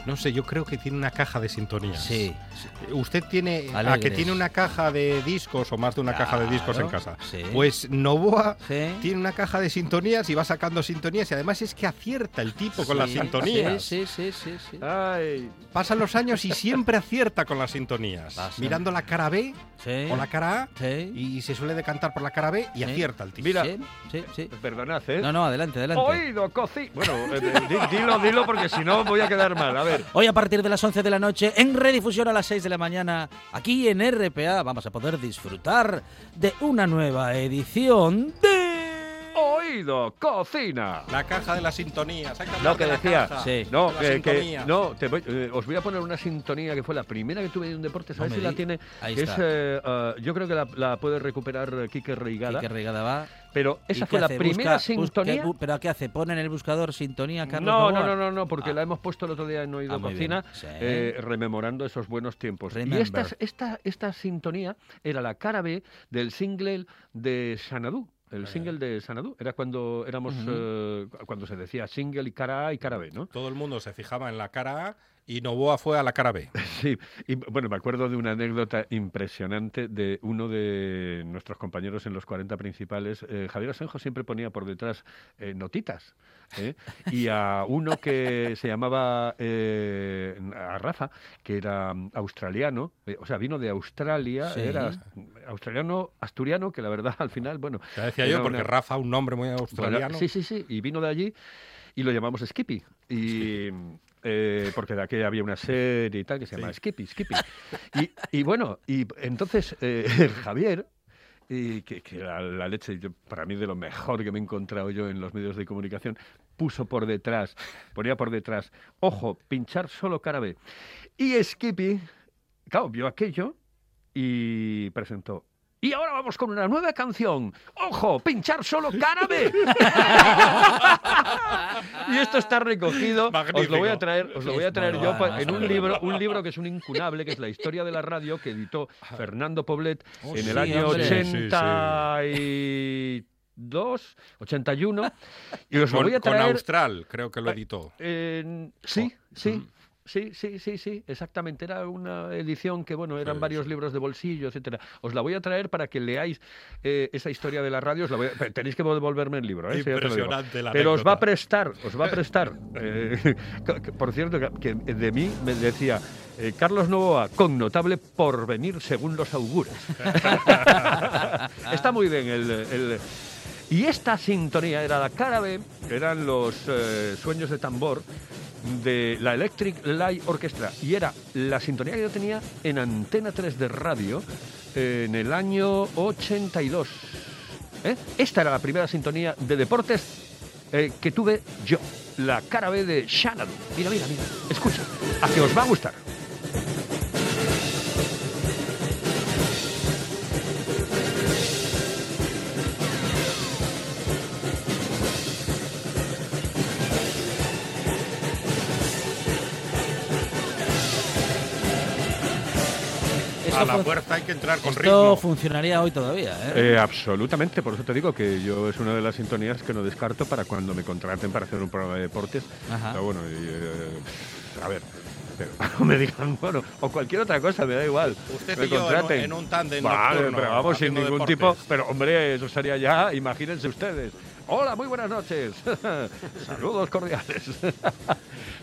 No sé, yo creo que tiene una caja de sintonías. Sí. Usted tiene a que tiene una caja de discos o más de una caja de discos en casa. Pues Novoa tiene una caja de sintonías y va sacando sintonías y además es que acierta el tipo con las sintonías. Sí, sí, sí, sí. Pasan los años y siempre acierta con las sintonías. Mirando la cara B o la cara A y se suele decantar por la cara B y acierta el tipo. Mira, perdonad, ¿eh? No, no, adelante, adelante. Oído, cocí. Bueno, eh, dilo, dilo porque si no voy a quedar mal. A ver. Hoy a partir de las 11 de la noche, en redifusión a las 6 de la mañana, aquí en RPA, vamos a poder disfrutar de una nueva edición de... Oído, cocina. La caja de las sintonías. Lo que decía, sí. no, que, no eh, os voy a poner una sintonía que fue la primera que tuve de un deporte, ¿sabes si la tiene? Ahí está. Eh, ah, yo creo que la, puede recuperar Quique Reigada. Quique Reigada va. Pero esa fue la primera sintonía. ¿Pero qué hace? ¿Pone en el buscador sintonía, Carlos? No, no, no, no, no, porque ah. la hemos puesto el otro día en Oído ah, Cocina, eh, rememorando esos buenos tiempos. Y esta, esta, esta sintonía era la cara B del single de Xanadu el single de Sanadu. Era cuando éramos eh, cuando se decía single y cara A y cara B, ¿no? Todo el mundo se fijaba en la cara A y Novoa fue a la cara B. [LAUGHS] Sí, y bueno, me acuerdo de una anécdota impresionante de uno de nuestros compañeros en los 40 principales. Eh, Javier Asenjo siempre ponía por detrás eh, notitas. [LAUGHS] Y a uno que se llamaba a Rafa, que era australiano, o sea, vino de Australia, era australiano, asturiano, que la verdad [LAUGHS] al final, bueno. Ya decía yo, porque Rafa, un nombre muy australiano. sí, sí, sí, y vino de allí y lo llamamos Skippy. Y. Eh, eh, porque de aquí había una serie y tal que se llama Skippy, Skippy. Y, bueno, y entonces eh, [LAUGHS] Javier, y que, la, leche, para mí de lo mejor que me he encontrado yo en los medios de comunicación, puso por detrás, ponía por detrás, ojo, pinchar solo cara B. Y Skippy, claro, vio aquello y presentó, y ahora vamos con una nueva canción. ¡Ojo! ¡Pinchar solo carabe! [LAUGHS] y esto está recogido. Os lo voy a traer, os lo voy a traer yo en un libro, un libro que es un incunable, que es la historia de la radio, que editó Fernando Poblet oh, en el año 82. 81 y os lo voy a traer con Austral creo que lo editó sí sí Sí, sí, sí, sí, exactamente. Era una edición que, bueno, eran varios libros de bolsillo, etcétera. Os la voy a traer para que leáis eh, esa historia de la radio. Os la voy Tenéis que devolverme el libro, ¿eh? Impresionante la Pero os va a prestar, os va a prestar. Eh, [LAUGHS] por cierto, que de mí me decía eh, Carlos Novoa, connotable por venir según los augures. [LAUGHS] Está muy bien el, Y esta sintonía era la cara B, eran los sueños de tambor de la Electric Light Orchestra y era la sintonía que yo tenía en Antena 3 de radio en el año 82. ¿Eh? Esta era la primera sintonía de deportes eh, que tuve yo, la cara B de Shannon. Mira, mira, mira, escucha, a que os va a gustar. A la fuerza hay que entrar con Esto funcionaría hoy todavía, ¿eh? ¿eh? Absolutamente, por eso te digo que yo es una de las sintonías que no descarto para cuando me contraten para hacer un programa de deportes. Pero bueno, eh, a ver, no [LAUGHS] me digan, bueno, o cualquier otra cosa, me da igual. Usted me contraten. en, un tándem Vale, pero vamos, sin ningún tipo. Pero hombre, eso sería ya, imagínense ustedes. Hola, muy buenas noches. [LAUGHS] Saludos cordiales. [LAUGHS]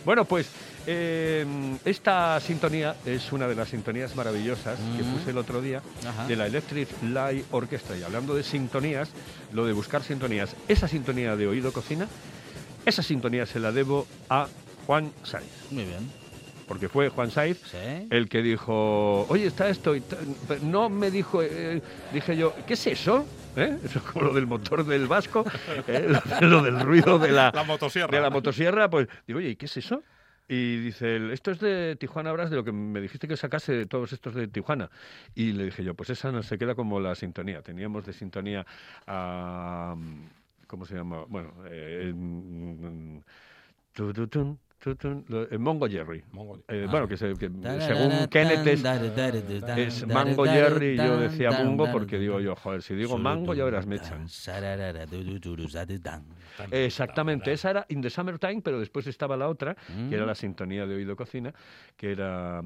bueno, pues eh, esta sintonía es una de las sintonías maravillosas que mm. puse el otro día de la Electric Light Orchestra. Y hablando de sintonías, lo de buscar sintonías, esa sintonía de oído cocina, esa sintonía se la debo a Juan Saiz. Muy bien. Porque fue Juan Saiz el que dijo, oye, está esto. no me dijo, eh, dije yo, ¿qué es eso? ¿Eh? [LAUGHS] Eso es como lo del motor del Vasco, ¿eh? [LAUGHS] lo, del ruido de la, motosierra. De la motosierra, pues digo, oye, ¿y qué es eso? Y dice, esto es de Tijuana Brass, de lo que me dijiste que sacase de todos estos de Tijuana. Y le dije yo, pues esa no se queda como la sintonía. Teníamos de sintonía a... ¿Cómo se llama? Bueno, eh, eh, Mongo Jerry. Eh, bueno, que, según Kenneth es, Mango Jerry y yo decía Mongo porque digo yo, joder, si digo Mango ya verás me echan. Exactamente, esa era In the Summertime, pero después estaba la otra, que era la sintonía de Oído Cocina, que era...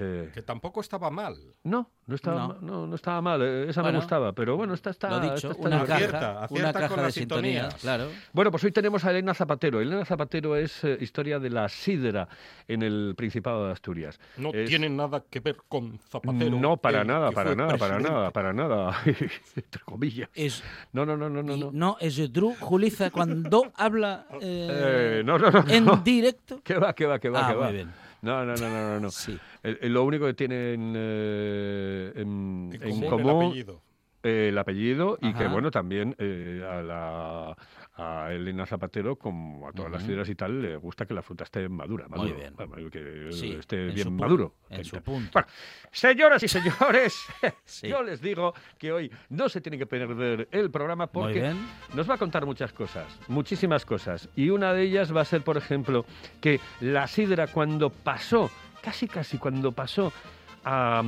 Eh, que tampoco estaba mal. No, no estaba, no. no, estaba mal. Eh, esa me gustaba, pero bueno, esta está. Lo dicho, una, caja, una caja de sintonía, claro. Bueno, pues hoy tenemos a Elena Zapatero. Elena Zapatero es eh, historia de la sidra en el Principado de Asturias. No tiene nada que ver con Zapatero. No, para nada, para nada, para nada, para nada. Entre comillas. Es, no, no, no, no, no. No, es Drew Juliza cuando habla [LAUGHS] en directo. ¿Qué va, qué va, qué va, ah, qué va? Muy bien. No, no, no, no, no. Sí. lo único que tienen eh, en, común, el apellido. el apellido y que, bueno, también eh, a la a Elena Zapatero, como a todas las sidras y tal, le gusta que la fruta esté madura. Muy bien. que esté bien maduro. En su punto. Bueno, señoras y señores, [LAUGHS] yo les digo que hoy no se tiene que perder el programa porque nos va a contar muchas cosas, muchísimas cosas. Y una de ellas va a ser, por ejemplo, que la sidra cuando pasó, casi casi cuando pasó a,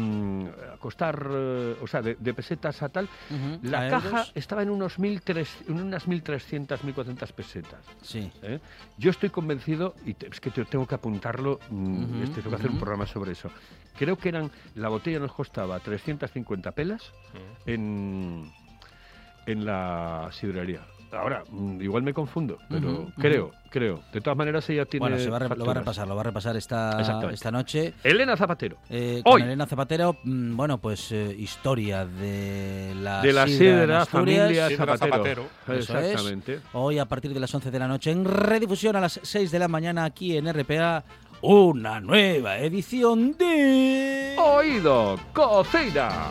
costar, eh, o sea, de, pesetas a tal, la caja estaba en, unos en unas 1.300, 1.400 pesetas. Sí. ¿eh? Yo estoy convencido, y es que tengo que apuntarlo, mm, este, tengo que hacer un programa sobre eso. Creo que eran, la botella nos costaba 350 pelas en, en la sidrería. Ahora, mm, igual me confundo, pero creo, creo. De todas maneras, ella tiene. Bueno, se va lo va a repasar, lo va a repasar esta, esta noche. Elena Zapatero. Eh, Hoy. Elena Zapatero, mm, bueno, pues eh, historia de la. De la sidra, familia Zapatero. Exactamente. Hoy, a partir de las 11 de la noche, en redifusión a las 6 de la mañana aquí en RPA una nueva edición de... Oído Cocina.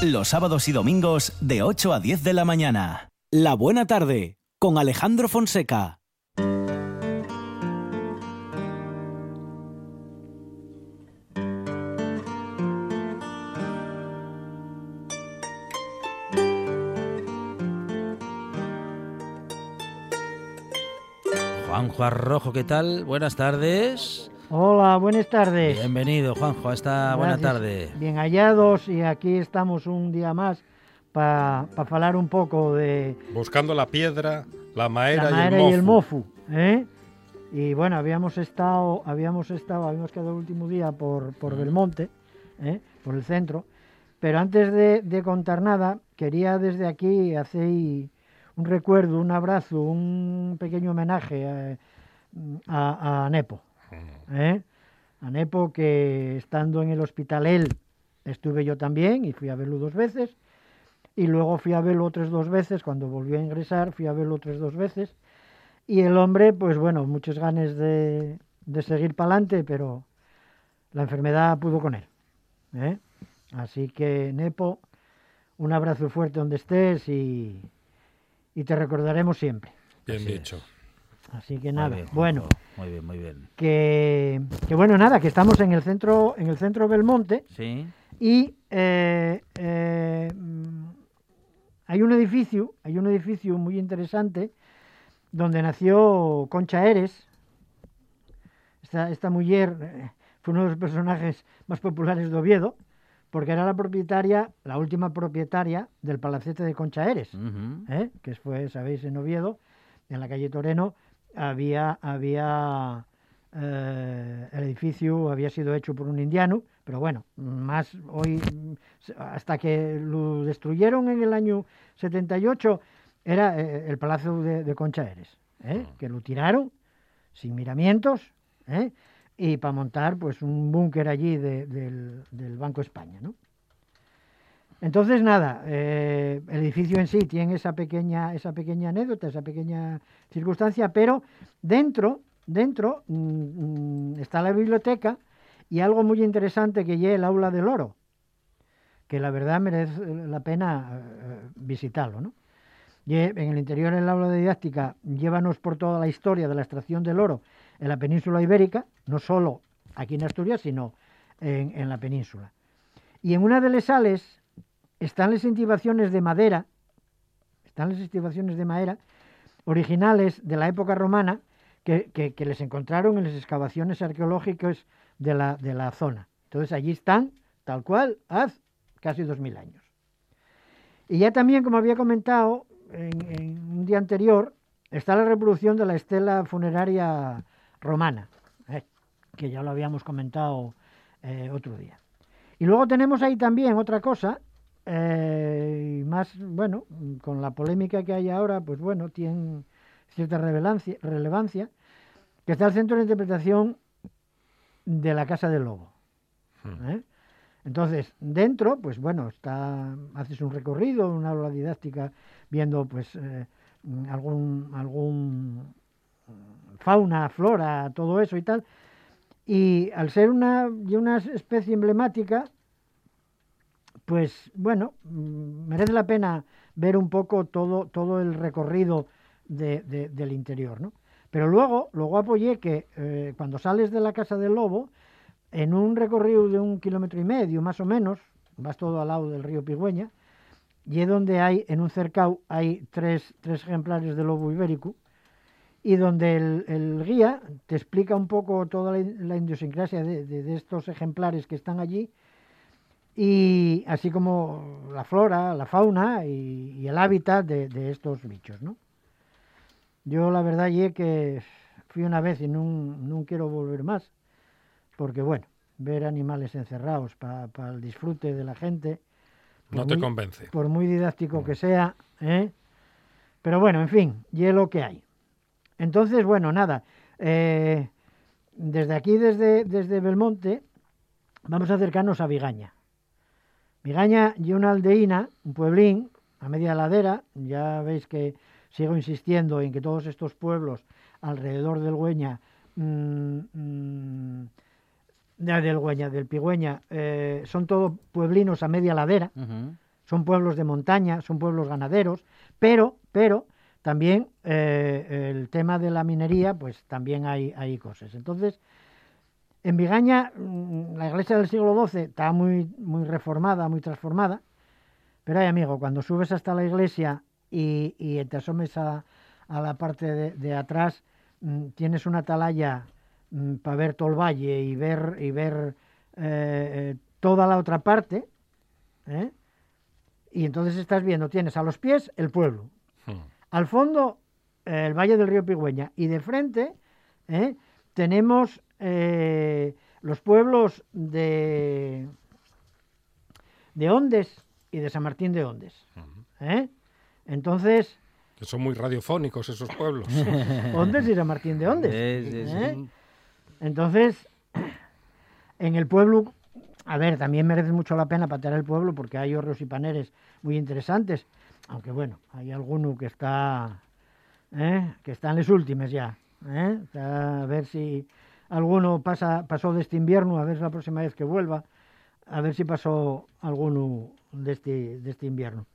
Los sábados y domingos de 8 a 10 de la mañana. La buena tarde con Alejandro Fonseca. Juanjo Arrojo, ¿qué tal? Buenas tardes. Hola, buenas tardes. Bienvenido, Juanjo, a esta buena tarde. Bien hallados y aquí estamos un día más para pa hablar un poco de... Buscando la piedra, la maera, y, el mofu. ¿eh? Y bueno, habíamos estado, habíamos estado, habíamos quedado el último día por, por Belmonte, ¿eh? por el centro, pero antes de, contar nada, quería desde aquí hacer un recuerdo, un abrazo, un pequeño homenaje a, a, a Nepo. ¿Eh? A Nepo, que estando en el hospital él, estuve yo también y fui a verlo dos veces. Y luego fui a verlo otras dos veces, cuando volvió a ingresar, fui a verlo otras dos veces. Y el hombre, pues bueno, muchos ganes de, de seguir para adelante, pero la enfermedad pudo con él. ¿eh? Así que, Nepo, un abrazo fuerte donde estés y, y te recordaremos siempre. Bien dicho. Así que nada, bueno. Muy bien, muy bien. Que, bueno, nada, que estamos en el centro, en el centro Belmonte. Sí. Y eh, eh, hay un edificio, hay un edificio muy interesante donde nació Concha Eres. Esta, esta mujer eh, fue uno de los personajes más populares de Oviedo, porque era la propietaria, la última propietaria del palacete de Concha Eres, que fue, sabéis, en Oviedo, en la calle Toreno, había, había eh, el edificio había sido hecho por un indiano, pero bueno, más hoy, hasta que lo destruyeron en el año 78, era eh, el Palacio de, Concha Eres, ¿eh? ah. que lo tiraron sin miramientos, y para montar pues un búnker allí del, del, Banco España, ¿no? Entonces, nada, eh, el edificio en sí tiene esa pequeña, esa pequeña anécdota, esa pequeña circunstancia, pero dentro, dentro mm, mm, está la biblioteca y algo muy interesante que lleva el aula del oro, que la verdad merece la pena eh, visitarlo, ¿no? en el interior del aula de didáctica, llévanos por toda la historia de la extracción del oro en la península ibérica, no solo aquí en Asturias, sino en, en la península. Y en una de las sales están las intibaciones de madera, están las intibaciones de madera originales de la época romana que, les encontraron en las excavaciones arqueológicas de la, de la zona. Entonces allí están, tal cual, hace casi dos mil años. Y ya también, como había comentado en, un día anterior, está la reproducción de la estela funeraria romana, eh, que ya lo habíamos comentado eh, otro día. Y luego tenemos ahí también otra cosa, eh, y más, bueno, con la polémica que hay ahora, pues bueno, tiene cierta relevancia, que está el centro de interpretación de la Casa del Lobo. Hmm. ¿eh? Entonces, dentro, pues bueno, está, haces un recorrido, una aula didáctica, viendo pues eh, algún, algún fauna, flora, todo eso y tal. Y al ser una, una especie emblemática, pues bueno, mm, merece la pena ver un poco todo, todo el recorrido del interior, ¿no? Pero luego, luego apoyé que eh, cuando sales de la Casa del Lobo, en un recorrido de un kilómetro y medio, más o menos, vas todo al lado del río Pigüeña, y es donde hay, en un cercado, hay tres, tres ejemplares de lobo ibérico, y donde el, guía te explica un poco toda la, idiosincrasia de, estos ejemplares que están allí, y así como la flora, la fauna y, el hábitat de, estos bichos, ¿no? Yo la verdad es que fui una vez y no, quiero volver más, porque bueno, ver animales encerrados para el disfrute de la gente. No te convence. Por muy didáctico que sea, ¿eh? Pero bueno, en fin, y es lo que hay. Entonces, bueno, nada. Eh, desde aquí, desde, desde Belmonte, vamos a acercarnos a Vigaña. Vigaña y una aldeína, un pueblín, a media ladera. Ya veis que sigo insistiendo en que todos estos pueblos alrededor del Güeña, mm, mm, del Güeña, del Pigüeña, eh, son todos pueblinos a media ladera. Son pueblos de montaña, son pueblos ganaderos, pero, pero también eh, el tema de la minería, pues también hay, hay cosas. Entonces, en Vigaña, mm, la iglesia del siglo XII está muy, muy reformada, muy transformada, pero hay amigo, cuando subes hasta la iglesia y, y te asomes a, la parte de, atrás, mm, tienes una atalaya mm, para ver todo el valle y ver, y ver eh, toda la otra parte, ¿eh? y entonces estás viendo, tienes a los pies el pueblo, hmm. al fondo el valle del río Pigüeña, y de frente ¿eh? tenemos eh, los pueblos de, de Ondes y de San Martín de Ondes. ¿eh? Entonces... Que son muy radiofónicos esos pueblos. [LAUGHS] Ondes y San Martín de Ondes. ¿eh? Entonces, en el pueblo, a ver, también merece mucho la pena patear el pueblo porque hay horros y paneres muy interesantes, aunque bueno, hay alguno que está, que está en las últimas ya. A ver si alguno pasa, pasó de este invierno, a ver la próxima vez que vuelva, a ver si pasó alguno de este, de este invierno.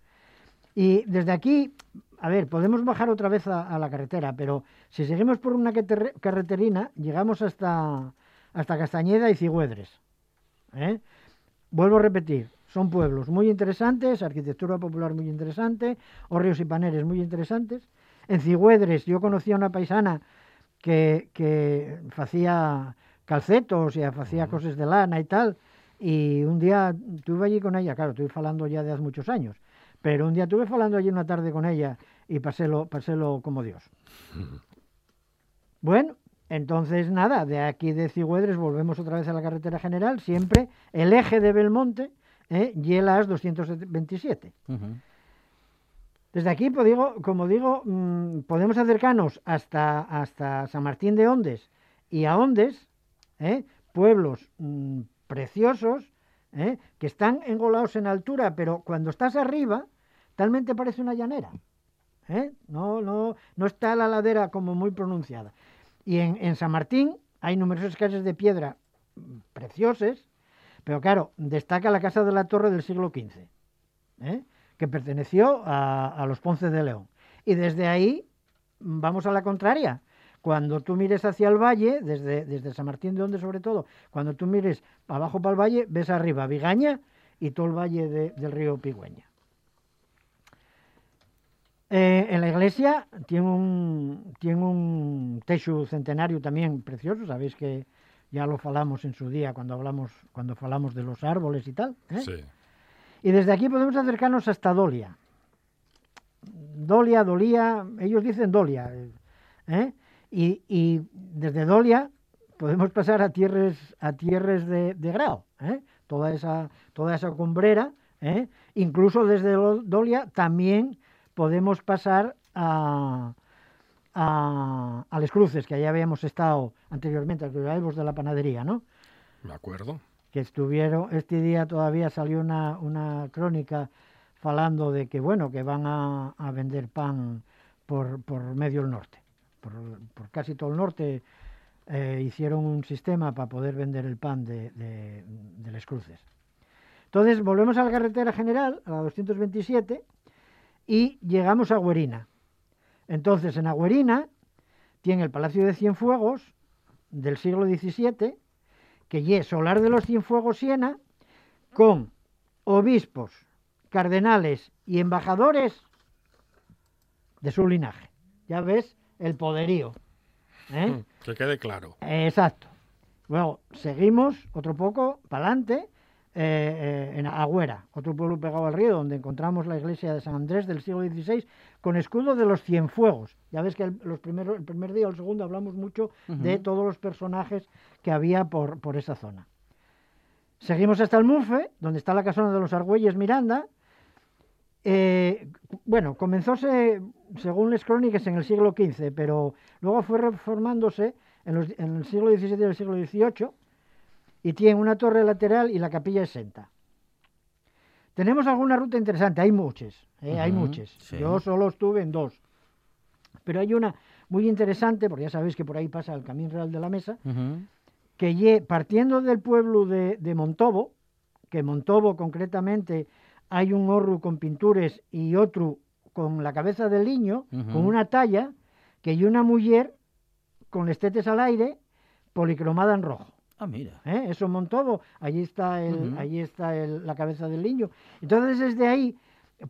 Y desde aquí, a ver, podemos bajar otra vez a, la carretera, pero si seguimos por una carreterina, llegamos hasta, hasta Castañeda y Cigüedres. ¿eh? Vuelvo a repetir, son pueblos muy interesantes, arquitectura popular muy interesante, horrios y paneres muy interesantes. En Cigüedres yo conocí a una paisana que, que hacía calcetos y hacía cosas de lana y tal. Y un día estuve allí con ella, claro, estoy hablando ya de hace muchos años, pero un día estuve hablando allí una tarde con ella y pasélo, pasélo como Dios. Bueno, entonces nada, de aquí de Cigüedres volvemos otra vez a la carretera general, siempre el eje de Belmonte ¿eh? y el AS 227. Desde aquí, pues como digo, mm, podemos acercarnos hasta, hasta San Martín de Ondes y a Ondes, ¿eh? pueblos mm, preciosos, ¿eh? que están engolados en altura, pero cuando estás arriba, talmente parece una llanera. ¿eh? No, no, está la ladera como muy pronunciada. Y en, en San Martín hay numerosas casas de piedra mm, preciosas, pero claro, destaca la casa de la torre del siglo XV. ¿eh? Que perteneció a, los Ponce de León. Y desde ahí vamos a la contraria. Cuando tú mires hacia el valle, desde, desde San Martín de Onde sobre todo, cuando tú mires abajo para el valle, ves arriba Vigaña y todo el valle del río Pigüeña. Eh, en la iglesia tiene un, tiene un techo centenario también precioso, sabéis que ya lo falamos en su día cuando hablamos, cuando falamos de los árboles y tal. ¿eh? Sí. Y desde aquí podemos acercarnos hasta Dolia. Dolia, Dolía, ellos dicen Dolia. ¿eh? Y, desde Dolia podemos pasar a tierras, a tierras de, grado, ¿eh? toda, esa, toda esa cumbrera. ¿eh? Incluso desde Dolia también podemos pasar a, a, Cruces, que allá habíamos estado anteriormente, al de la panadería, ¿no? Me acuerdo que estuvieron, este día todavía salió una, una crónica falando de que, bueno, que van a, vender pan por, por, medio del norte. Por, casi todo el norte eh, hicieron un sistema para poder vender el pan de, de, las cruces. Entonces, volvemos a la carretera general, a la 227, y llegamos a Agüerina. Entonces, en Agüerina tiene el Palacio de Cienfuegos del siglo XVII, que es Solar de los Cienfuegos Siena, con obispos, cardenales y embajadores de su linaje. Ya ves el poderío. ¿eh? Mm, que quede claro. Exacto. Luego, seguimos otro poco para adelante, eh, eh, en Agüera, otro pueblo pegado al río, donde encontramos la iglesia de San Andrés del siglo XVI, con escudo de los Cienfuegos. Ya ves que el, los primeros, el primer día o el segundo hablamos mucho de todos los personajes que había por, por esa zona. Seguimos hasta el Mufe, donde está la casona de los Argüelles Miranda. Eh, bueno, comenzóse, según las crónicas, en el siglo XV, pero luego fue reformándose en, en el siglo XVII y el siglo XVIII y tiene una torre lateral y la capilla exenta. Tenemos alguna ruta interesante, hay muchas, ¿eh? hay muchas. Yo solo estuve en dos. Pero hay una muy interesante, porque ya sabéis que por ahí pasa el Camino Real de la Mesa, que partiendo del pueblo de, Montobo, que Montobo concretamente hay un horro con pintures y otro con la cabeza del niño, con una talla, que hay una mujer con estetes al aire, policromada en rojo. Ah, mira. ¿Eh? Eso Montobo, allí está, el, allí está la cabeza del niño. Entonces desde ahí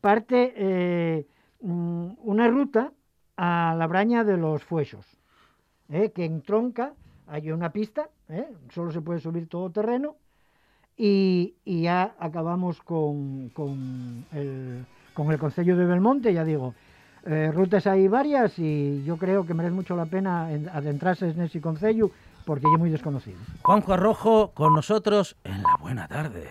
parte eh, mm, una ruta a la braña de los fuesos, ¿eh? que entronca, hay una pista, solo se puede subir todo terreno, y, ya acabamos con, con, el, con el Concello de Belmonte, ya digo, rutas hay varias y yo creo que merece mucho la pena adentrarse en ese Concello porque yo muy desconocido. Juanjo Arrojo con nosotros en la buena tarde.